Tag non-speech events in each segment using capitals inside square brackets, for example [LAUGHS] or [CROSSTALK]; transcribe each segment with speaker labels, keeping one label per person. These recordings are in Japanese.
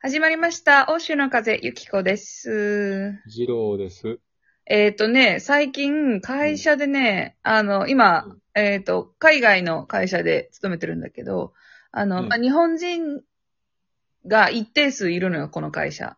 Speaker 1: 始まりました。欧州の風、ゆきこです。
Speaker 2: 二郎です。
Speaker 1: えっ、とね、最近、会社でね、あの、今
Speaker 2: うん、
Speaker 1: えっ、と、海外の会社で勤めてるんだけど、あの、
Speaker 2: うん
Speaker 1: まあ、日本人が一定数いるのよ、この会社。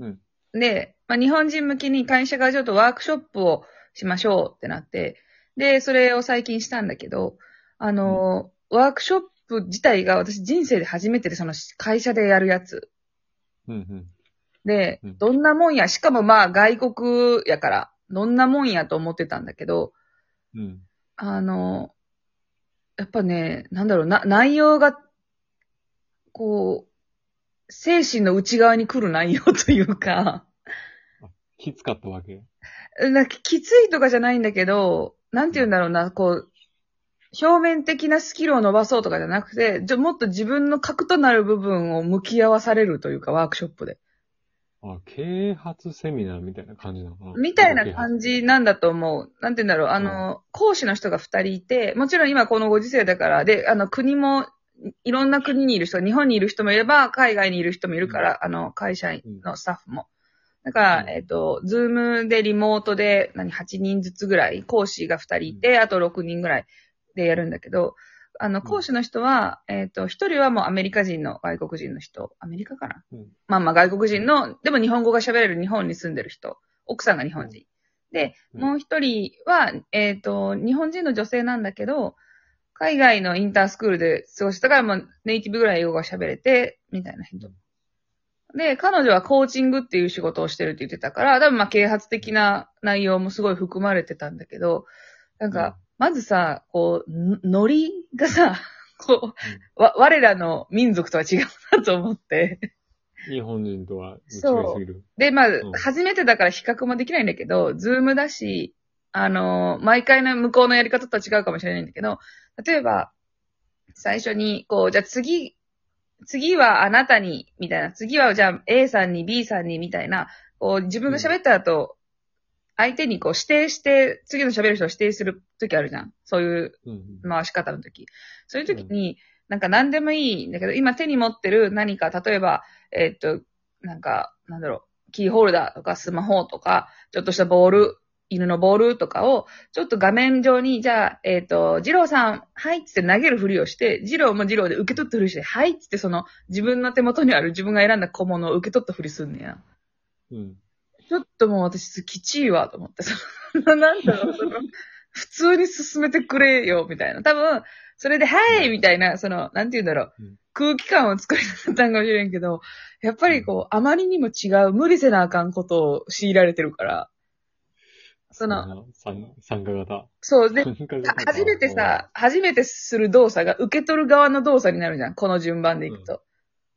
Speaker 2: うん。
Speaker 1: で、まあ、日本人向きに会社がちょっとワークショップをしましょうってなって、で、それを最近したんだけど、あの、ワークショップ自体が私人生で初めてで、その会社でやるやつ。
Speaker 2: うんうん。
Speaker 1: で
Speaker 2: うん、
Speaker 1: どんなもんや、しかもまあ外国やから、どんなもんやと思ってたんだけど、
Speaker 2: うん。
Speaker 1: あの、やっぱね、なんだろう、な、内容が、こう、精神の内側に来る内容というか、
Speaker 2: きつかったわけ？
Speaker 1: なんかきついとかじゃないんだけど、なんて言うんだろうな、こう、表面的なスキルを伸ばそうとかじゃなくて、じゃもっと自分の核となる部分を向き合わされるというか、ワークショップで。
Speaker 2: あ、啓発セミナーみたいな感じなのかな？
Speaker 1: みたいな感じなんだと思う。なんて言うんだろう。あの、講師の人が二人いて、もちろん今このご時世だから、で、あの、国も、いろんな国にいる人、日本にいる人もいれば、海外にいる人もいるから、あの、会社員のスタッフも。だから、
Speaker 2: うん
Speaker 1: えっ、と、 Zoom でリモートで、何、8人ずつぐらい、講師が二人いて、あと6人ぐらいでやるんだけど、あの、講師の人は、えっ、と、一人はもうアメリカ人の外国人の人、アメリカかな？
Speaker 2: うん。
Speaker 1: まあまあ外国人の、でも日本語が喋れる日本に住んでる人、奥さんが日本人。で、
Speaker 2: うん。
Speaker 1: もう一人は、えっ、と、日本人の女性なんだけど、海外のインタースクールで過ごしたから、もうネイティブぐらい英語が喋れて、みたいな人。で、彼女はコーチングっていう仕事をしてるって言ってたから、多分まあ啓発的な内容もすごい含まれてたんだけど、なんか、まずさ、こう、んノリがさ、[LAUGHS] こう、わ、我らの民族とは違うなと思って。
Speaker 2: 日本人とは違いす
Speaker 1: そう。
Speaker 2: ぎる。
Speaker 1: で、まあ
Speaker 2: ん、
Speaker 1: 初めてだから比較もできないんだけど、ズームだし、あの、毎回の向こうのやり方とは違うかもしれないんだけど、例えば、最初に、こう、じゃあ次、次はあなたに、みたいな、次はじゃあ A さんに B さんに、みたいな、こう、自分が喋った後、相手にこう指定して、次の喋る人を指定する時あるじゃん。そういう
Speaker 2: うん。
Speaker 1: 回し方の時。そういう時に、なんか何でもいいんだけど、今手に持ってる何か、例えば、えっと、なんか、なんだろう、キーホルダーとかスマホとか、ちょっとしたボール、犬のボールとかを、ちょっと画面上に、じゃあ、えっ、と、ジローさん、はいっつって投げるふりをして、ジローもジローで受け取ったふりして、はいっつってその、自分の手元にある自分が選んだ小物を受け取ったふりすんねや。
Speaker 2: うん。
Speaker 1: ちょっともう私、きちいわ、と思って。[LAUGHS] その、なんだろう、その、[LAUGHS] 普通に進めてくれよ、みたいな。多分、それで、はいみたいな、その、なんて言うんだろう
Speaker 2: うん。
Speaker 1: 空気感を作りたかったんかもしれんけど、やっぱりこう、あまりにも違う、無理せなあかんことを強いられてるから、その、
Speaker 2: 参参加型。
Speaker 1: そう、で、初めてさ、、初めてする動作が受け取る側の動作になるじゃん。この順番でいくと。
Speaker 2: うん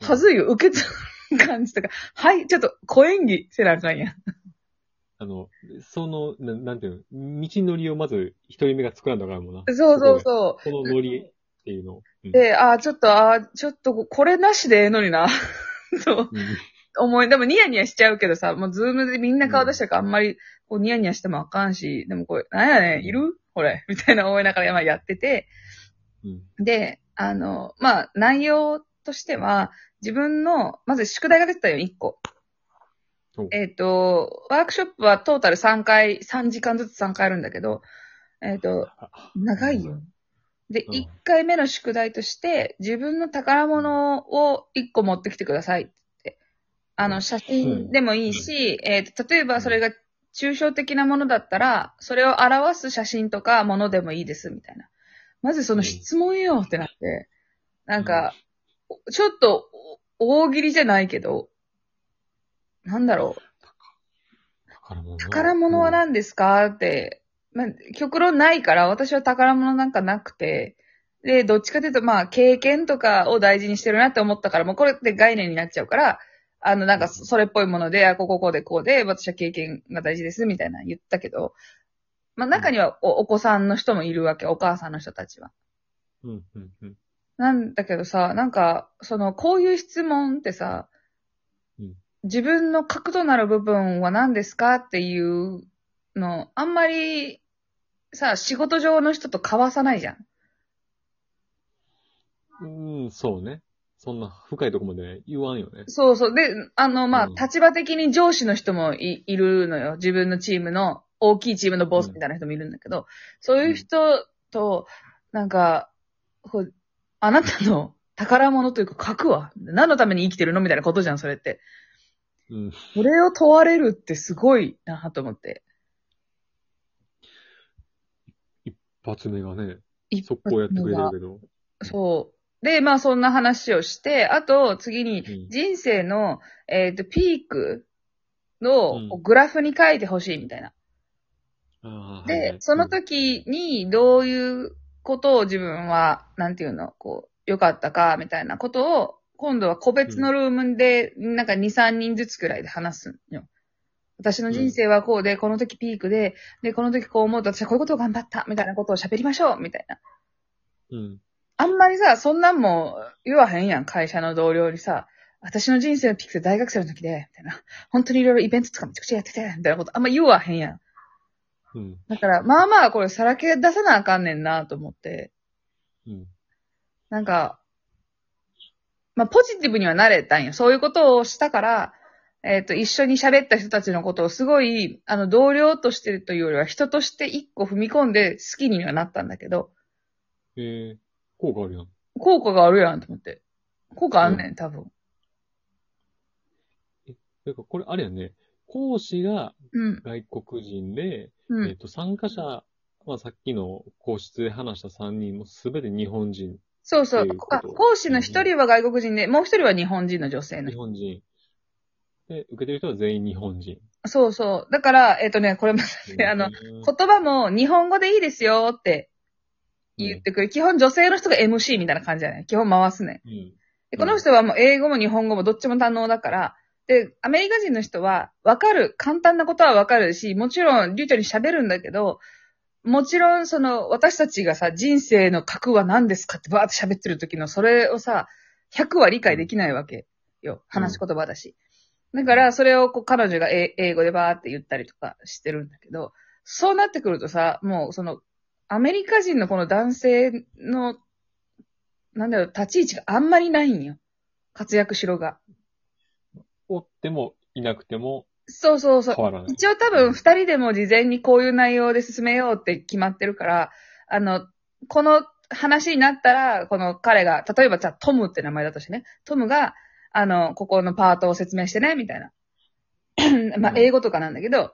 Speaker 1: はずいよ、受け取る [LAUGHS] 感じとか、はい、ちょっと、小演技せなあかんやん。
Speaker 2: あの、その、ななんていうの、道のりをまず一人目が作らんとあかんもんな。
Speaker 1: そうそう
Speaker 2: う。
Speaker 1: そう。
Speaker 2: このノリっていうのを。うん、
Speaker 1: で、あーちょっと、あーちょっと、これなしでええのにな。[LAUGHS] そう、
Speaker 2: うん、
Speaker 1: 思い、でもニヤニヤしちゃうけどさ、もうズームでみんな顔出してるからあんまり、こうニヤニヤしてもあかんし、でもこれ、なんやねん、いる？これ。みたいな思いながらまあやってて、
Speaker 2: うん。
Speaker 1: で、あの、まあ、内容としては、自分の、まず宿題が出てたよ、1個
Speaker 2: お。
Speaker 1: えっ、と、ワークショップはトータル3回、3時間ずつ3回あるんだけど、えっ、と、長いよ。で、
Speaker 2: うん
Speaker 1: 1回目の宿題として、自分の宝物を1個持ってきてくださいって。あの、写真でもいいし、えっ、と、例えばそれが抽象的なものだったら、それを表す写真とかものでもいいです、みたいな。まずその質問よってなって、なんか、ちょっとお大喜利じゃないけど、なんだろう。
Speaker 2: 宝物。
Speaker 1: 宝物は何ですか？って、まあ、極論ないから、私は宝物なんかなくて、で、どっちかというと、まあ、経験とかを大事にしてるなって思ったから、もうこれって概念になっちゃうから、あの、なんか、それっぽいもので、あ、こここうでこうで、私は経験が大事です、みたいな言ったけど、まあ、中にはおお子さんの人もいるわけ、お母さんの人たちは。
Speaker 2: うん、うん、うん。
Speaker 1: なんだけどさ、なんか、その、こういう質問ってさ、
Speaker 2: うん
Speaker 1: 自分の核となる部分は何ですかっていうの、あんまり、さ、仕事上の人と交わさないじゃん。
Speaker 2: うん、そうね。そんな深いとこまで言わんよね。
Speaker 1: そうそう。で、あの、まあ、
Speaker 2: うん
Speaker 1: 立場的に上司の人もいいるのよ。自分のチームの、大きいチームのボスみたいな人もいるんだけど、そういう人と、なんか、こうあなたの宝物というか核は何のために生きてるのみたいなことじゃん、それって。
Speaker 2: うん。
Speaker 1: それを問われるってすごいなと思って。
Speaker 2: 一発目がね、
Speaker 1: 一
Speaker 2: 速攻やってくれてるけど。
Speaker 1: そう。で、まあそんな話をして、あと次に
Speaker 2: うん
Speaker 1: 人生の、えっ、と、ピークの
Speaker 2: うん
Speaker 1: グラフに書いてほしいみたいな。
Speaker 2: ああはいは
Speaker 1: で
Speaker 2: い、
Speaker 1: その時にどういうことを自分は、なんていうの、こう、良かったか、みたいなことを、今度は個別のルームで、なんか2、3人ずつくらいで話すんよ。私の人生はこうで、この時ピークで、で、この時こう思うと私はこういうことを頑張った、みたいなことを喋りましょう、みたいな。
Speaker 2: うん。
Speaker 1: あんまりさ、そんなんも言わへんやん、会社の同僚にさ。私の人生のピークで大学生の時で、みたいな。本当にいろいろイベントとかめちゃくちゃやってて、みたいなことあんま言わへんやん。
Speaker 2: うん。
Speaker 1: だから、まあまあこれさらけ出さなあかんねんなと思って。
Speaker 2: うん。
Speaker 1: なんか、まあポジティブにはなれたんよ。そういうことをしたから、えっ、と、一緒に喋った人たちのことをすごい、あの、同僚としてというよりは人として一個踏み込んで好きにはなったんだけど、
Speaker 2: えー、効果あるやん。
Speaker 1: 効果があるやんと思って。効果あんねん、多分。
Speaker 2: てか、これあれやね、講師が
Speaker 1: うん。
Speaker 2: 外国人で、
Speaker 1: うん。
Speaker 2: えっと、参加者、まあ、さっきの講室で話した3人もすべて日本人。
Speaker 1: そうそう
Speaker 2: っていう。こと
Speaker 1: あ講師の一人は外国人で、もう一人は日本人の女性の
Speaker 2: 日本人。で、受けてる人は全員日本人。
Speaker 1: そうそう。だから、えっ、とね、これも、あの、
Speaker 2: うん
Speaker 1: 言葉も日本語でいいですよって言ってくる。基本女性の人が MC みたいな感じじゃない基本回すね。
Speaker 2: うん。
Speaker 1: で、この人はもう英語も日本語もどっちも堪能だから、で、アメリカ人の人はわかる、簡単なことはわかるし、もちろん流暢に喋るんだけど、もちろんその、私たちがさ、人生の核は何ですかってバーって喋ってる時のそれをさ、100は理解できないわけよ。話し言葉だし。だから、それをこう彼女が英英語でバーって言ったりとかしてるんだけど、そうなってくるとさ、もうその、アメリカ人のこの男性の、なんだろう、立ち位置があんまりないんよ。活躍しろが。
Speaker 2: おってもいなくても
Speaker 1: そうそうそう。
Speaker 2: 変わらない。
Speaker 1: 一応多分二人でも事前にこういう内容で進めようって決まってるから、あの、この話になったら、この彼が、例えばじゃあトムって名前だとしてね、トムが、あの、ここのパートを説明してね、みたいな。[CLEARS THROAT] まあ、
Speaker 2: うん
Speaker 1: 英語とかなんだけど、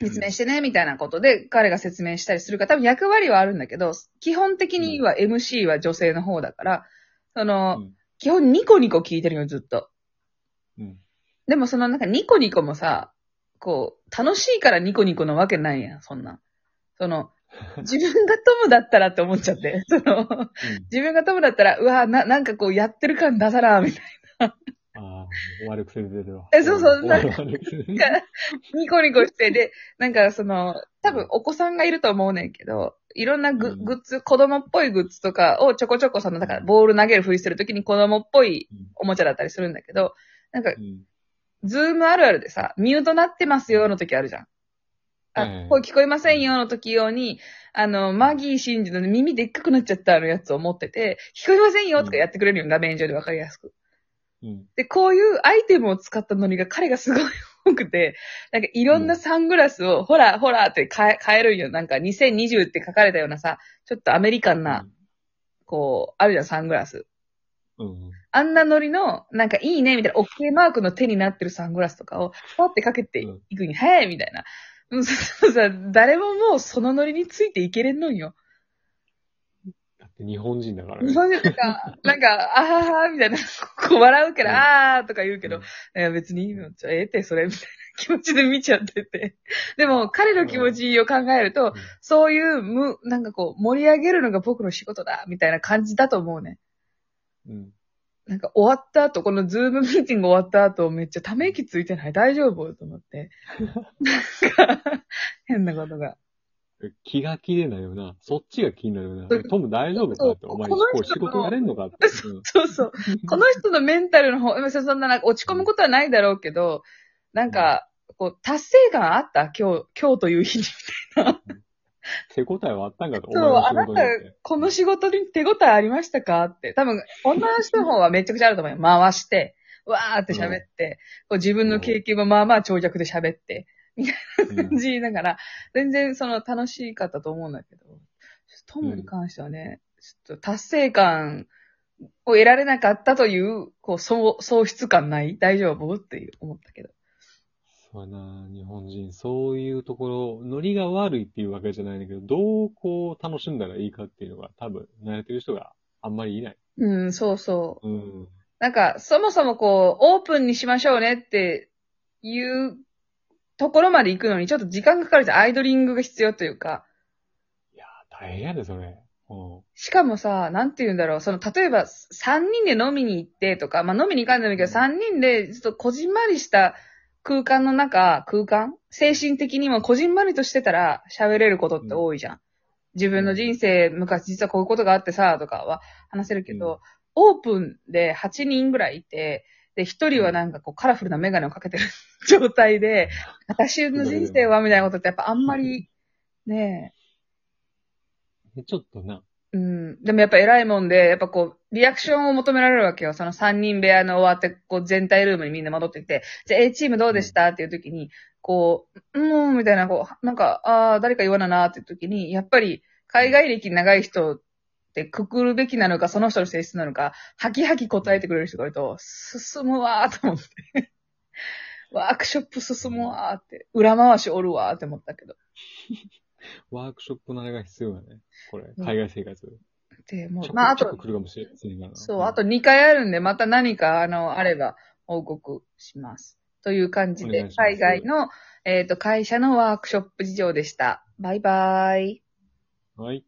Speaker 1: 説明してね、みたいなことで、彼が説明したりするから、多分役割はあるんだけど、基本的には MC は女性の方だから、その、
Speaker 2: うん
Speaker 1: 基本ニコニコ聞いてるよ、ずっと。
Speaker 2: うん。
Speaker 1: でもそのなんかニコニコもさ、こう、楽しいからニコニコのわけないやん、そんな。その、[LAUGHS] 自分がトムだったらって思っちゃって、その、自分がトムだったら、うわな、なんかこうやってる感出さな、みたい
Speaker 2: ああ、悪癖出てるわ。
Speaker 1: えそうそうなんか
Speaker 2: 悪癖出てる
Speaker 1: な。[LAUGHS] ニコニコして、で、なんかその、多分お子さんがいると思うねんけど、いろんなグ,、
Speaker 2: うん
Speaker 1: グッズ、子供っぽいグッズとかをちょこちょこその、だからボール投げるふりするときに子供っぽいおもちゃだったりするんだけど、なんか
Speaker 2: うん。
Speaker 1: Zoom あるあるでさ、ミュートなってますよの時あるじゃん。あ、
Speaker 2: はいはい
Speaker 1: 声聞こえませんよの時用に、あの、マギー真司の耳でっかくなっちゃったのやつを持ってて、聞こえませんよとかやってくれるよ、画面上でわかりやすく。
Speaker 2: うん。
Speaker 1: で、こういうアイテムを使ったノリが彼がすごい多くて、なんかいろんなサングラスを、ほら、ほらって変え、変えるんよ。なんか2020って書かれたようなさ、ちょっとアメリカンな、こう、あるじゃん、サングラス。
Speaker 2: うん。
Speaker 1: あんなノリの、なんかいいね、みたいな、OK マークの手になってるサングラスとかを、パってかけていくに、はい、みたいな。うんそうさ、誰ももうそのノリについていけれんのんよ。
Speaker 2: だって日本人だからね。
Speaker 1: 日本人とか、なんか、あははみたいな、[LAUGHS] こう笑うから、
Speaker 2: うん
Speaker 1: あーとか言うけど、
Speaker 2: うん
Speaker 1: いや別にいいの、ちょ、ええって、それ、みたいな気持ちで見ちゃってて。[LAUGHS] でも、彼の気持ちを考えると、
Speaker 2: うん
Speaker 1: そういう、む、なんかこう、盛り上げるのが僕の仕事だ、みたいな感じだと思うね。
Speaker 2: うん。
Speaker 1: なんか終わった後、このズームミーティング終わった後、めっちゃため息ついてない？大丈夫？と思って。なんか、変なことが。
Speaker 2: 気が気でないよな。そっちが気になるよな。トム大丈夫かって。お前、
Speaker 1: こ
Speaker 2: う仕事やれんのかって。
Speaker 1: そうそう。この人のメンタルの方、まあそんななんか落ち込むことはないだろうけど、なんか、こう、達成感あった？今日、今日という日に、みたいな。[LAUGHS]
Speaker 2: 手応えはあったんかと、お
Speaker 1: そう、あなたこの仕事に手応えありましたかって。多分、女の人の方はめちゃくちゃあると思うよ。回して、わーって喋って、こう自分の経験もまあまあ長尺で喋って、
Speaker 2: うん
Speaker 1: 感じながら、全然その楽しかったと思うんだけど、トムに関してはね、ちょっと達成感を得られなかったという、こう、喪喪失感ない？大丈夫？っていう思ったけど。
Speaker 2: そうやな、日本人、そういうところ、ノリが悪いっていうわけじゃないんだけど、どうこう楽しんだらいいかっていうのが多分、慣れてる人があんまりいない。
Speaker 1: うん、そうそう。
Speaker 2: うん。
Speaker 1: なんか、そもそもこう、オープンにしましょうねっていうところまで行くのにちょっと時間がかかるじゃん。アイドリングが必要というか。
Speaker 2: いやー、大変やで、それ。うん。
Speaker 1: しかもさ、なんて言うんだろう、その、例えば、3人で飲みに行ってとか、まあ飲みに行かんでもいいけど、3人で、ちょっとこじんまりした空間の中、空間？精神的にもこじんまりとしてたら喋れることって多いじゃん。自分の人生、昔実はこういうことがあってさ、とかは話せるけど、オープンで8人ぐらいいて、で、1人はなんかこうカラフルなメガネをかけてる状態で、私の人生はみたいなことってやっぱあんまり、ねえ、
Speaker 2: ちょっとな。
Speaker 1: うん。でもやっぱ偉いもんで、やっぱこう、リアクションを求められるわけよ。その3人部屋の終わって、こう全体ルームにみんな戻ってきて、じゃあ A チームどうでしたっていう時に、こう、うーん、みたいな、こう、なんか、ああ、誰か言わななっていう時に、やっぱり海外歴長い人ってくくるべきなのか、その人の性質なのか、はきはき答えてくれる人がいると、進むわーと思って。ワークショップ進むわーって、裏回しおるわーって思ったけど。[LAUGHS]
Speaker 2: ワークショップのあれが必要だね。これ、
Speaker 1: うん
Speaker 2: 海外生活。
Speaker 1: で、もうまあ、あと。そう、あと2回あるんで、また何か、あの、あれば報告します。という感じで海外の、えっ、と、会社のワークショップ事情でした。バイバイ。
Speaker 2: はい。